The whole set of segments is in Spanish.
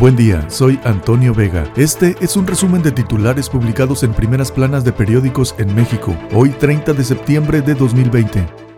Buen día, soy Antonio Vega. Este es un resumen de titulares publicados en primeras planas de periódicos en México, hoy 30 de septiembre de 2020.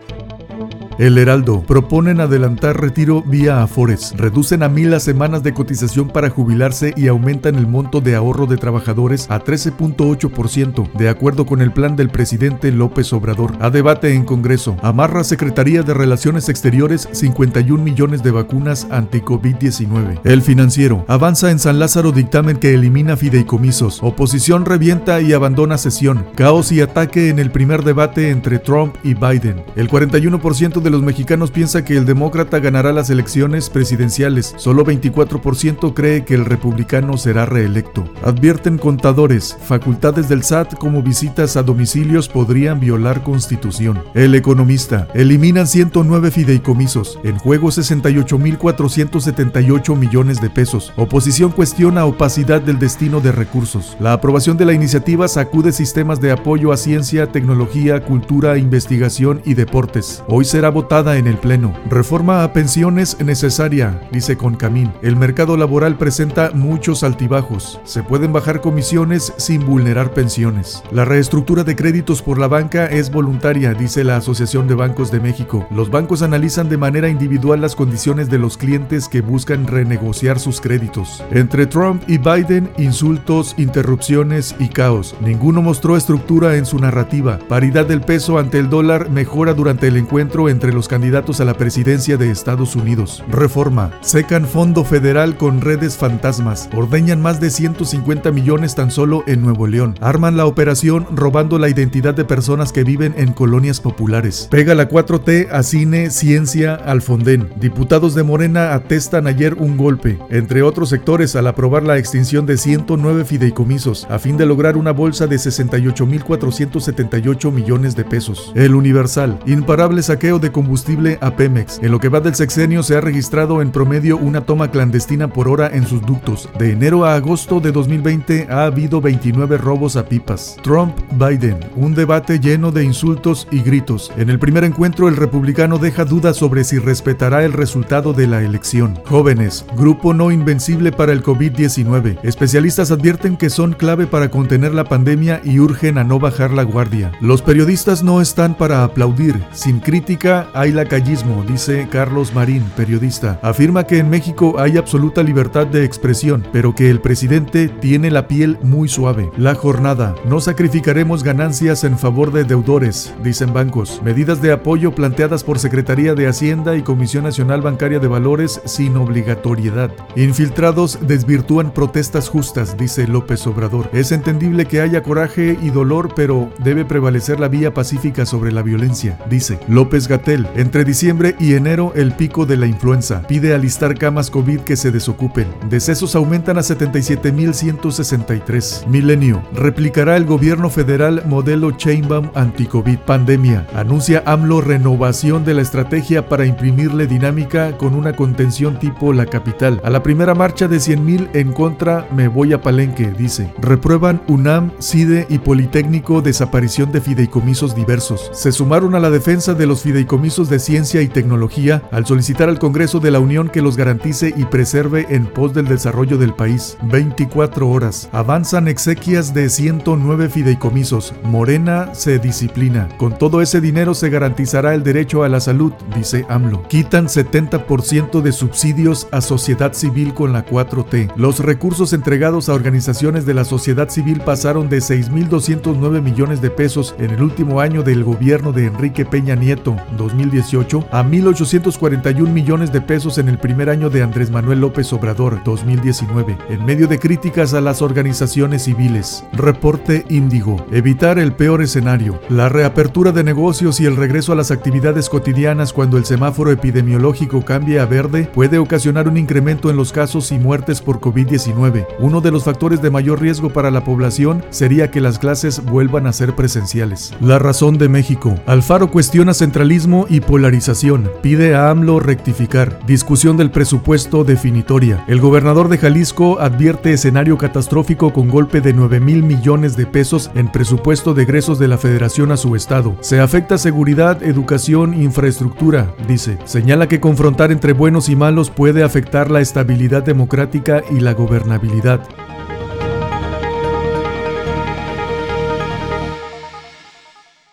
El Heraldo proponen adelantar retiro vía Afores, reducen a mil las semanas de cotización para jubilarse y aumentan el monto de ahorro de trabajadores a 13.8%, de acuerdo con el plan del presidente López Obrador. A debate en Congreso, amarra Secretaría de Relaciones Exteriores 51 millones de vacunas anti-COVID-19. El financiero, avanza en San Lázaro dictamen que elimina fideicomisos. Oposición revienta y abandona sesión. Caos y ataque en el primer debate entre Trump y Biden. El 41% de los mexicanos piensa que el demócrata ganará las elecciones presidenciales. Solo 24% cree que el republicano será reelecto. Advierten contadores, facultades del SAT como visitas a domicilios podrían violar constitución. El economista, eliminan 109 fideicomisos, en juego 68.478 millones de pesos. Oposición cuestiona opacidad del destino de recursos. La aprobación de la iniciativa sacude sistemas de apoyo a ciencia, tecnología, cultura, investigación y deportes. Hoy será votada en el Pleno. Reforma a pensiones necesaria, dice Concamín. El mercado laboral presenta muchos altibajos. Se pueden bajar comisiones sin vulnerar pensiones. La reestructura de créditos por la banca es voluntaria, dice la Asociación de Bancos de México. Los bancos analizan de manera individual las condiciones de los clientes que buscan renegociar sus créditos. Entre Trump y Biden, insultos, interrupciones y caos. Ninguno mostró estructura en su narrativa. Paridad del peso ante el dólar mejora durante el encuentro entre los candidatos a la presidencia de Estados Unidos. Reforma. Secan fondo federal con redes fantasmas. Ordeñan más de 150 millones tan solo en Nuevo León. Arman la operación robando la identidad de personas que viven en colonias populares. Pega la 4T a cine, ciencia, alfondén. Diputados de Morena atestan ayer un golpe, entre otros sectores, al aprobar la extinción de 109 fideicomisos, a fin de lograr una bolsa de 68.478 millones de pesos. El Universal. Imparable saqueo de combustible a Pemex. En lo que va del sexenio se ha registrado en promedio una toma clandestina por hora en sus ductos. De enero a agosto de 2020 ha habido 29 robos a pipas. Trump-Biden, un debate lleno de insultos y gritos. En el primer encuentro el republicano deja dudas sobre si respetará el resultado de la elección. Jóvenes, grupo no invencible para el COVID-19. Especialistas advierten que son clave para contener la pandemia y urgen a no bajar la guardia. Los periodistas no están para aplaudir, sin crítica hay lacayismo, dice Carlos Marín, periodista. Afirma que en México hay absoluta libertad de expresión, pero que el presidente tiene la piel muy suave. La jornada. No sacrificaremos ganancias en favor de deudores, dicen bancos. Medidas de apoyo planteadas por Secretaría de Hacienda y Comisión Nacional Bancaria de Valores sin obligatoriedad. Infiltrados desvirtúan protestas justas, dice López Obrador. Es entendible que haya coraje y dolor, pero debe prevalecer la vía pacífica sobre la violencia, dice López Gatel entre diciembre y enero el pico de la influenza. Pide alistar camas COVID que se desocupen. Decesos aumentan a 77.163. Milenio. Replicará el gobierno federal modelo Chainbaum anti-COVID. Pandemia. Anuncia AMLO renovación de la estrategia para imprimirle dinámica con una contención tipo la capital. A la primera marcha de 100.000 en contra me voy a Palenque, dice. Reprueban UNAM, CIDE y Politécnico desaparición de fideicomisos diversos. Se sumaron a la defensa de los fideicomisos de ciencia y tecnología al solicitar al Congreso de la Unión que los garantice y preserve en pos del desarrollo del país. 24 horas. Avanzan exequias de 109 fideicomisos. Morena se disciplina. Con todo ese dinero se garantizará el derecho a la salud, dice AMLO. Quitan 70% de subsidios a sociedad civil con la 4T. Los recursos entregados a organizaciones de la sociedad civil pasaron de 6.209 millones de pesos en el último año del gobierno de Enrique Peña Nieto, 2018 a 1.841 millones de pesos en el primer año de Andrés Manuel López Obrador 2019, en medio de críticas a las organizaciones civiles. Reporte Índigo. Evitar el peor escenario. La reapertura de negocios y el regreso a las actividades cotidianas cuando el semáforo epidemiológico cambie a verde puede ocasionar un incremento en los casos y muertes por COVID-19. Uno de los factores de mayor riesgo para la población sería que las clases vuelvan a ser presenciales. La razón de México. Alfaro cuestiona centralismo Y polarización. Pide a AMLO rectificar. Discusión del presupuesto definitoria. El gobernador de Jalisco advierte escenario catastrófico con golpe de 9 mil millones de pesos en presupuesto de egresos de la federación a su estado. Se afecta seguridad, educación, infraestructura, dice. Señala que confrontar entre buenos y malos puede afectar la estabilidad democrática y la gobernabilidad.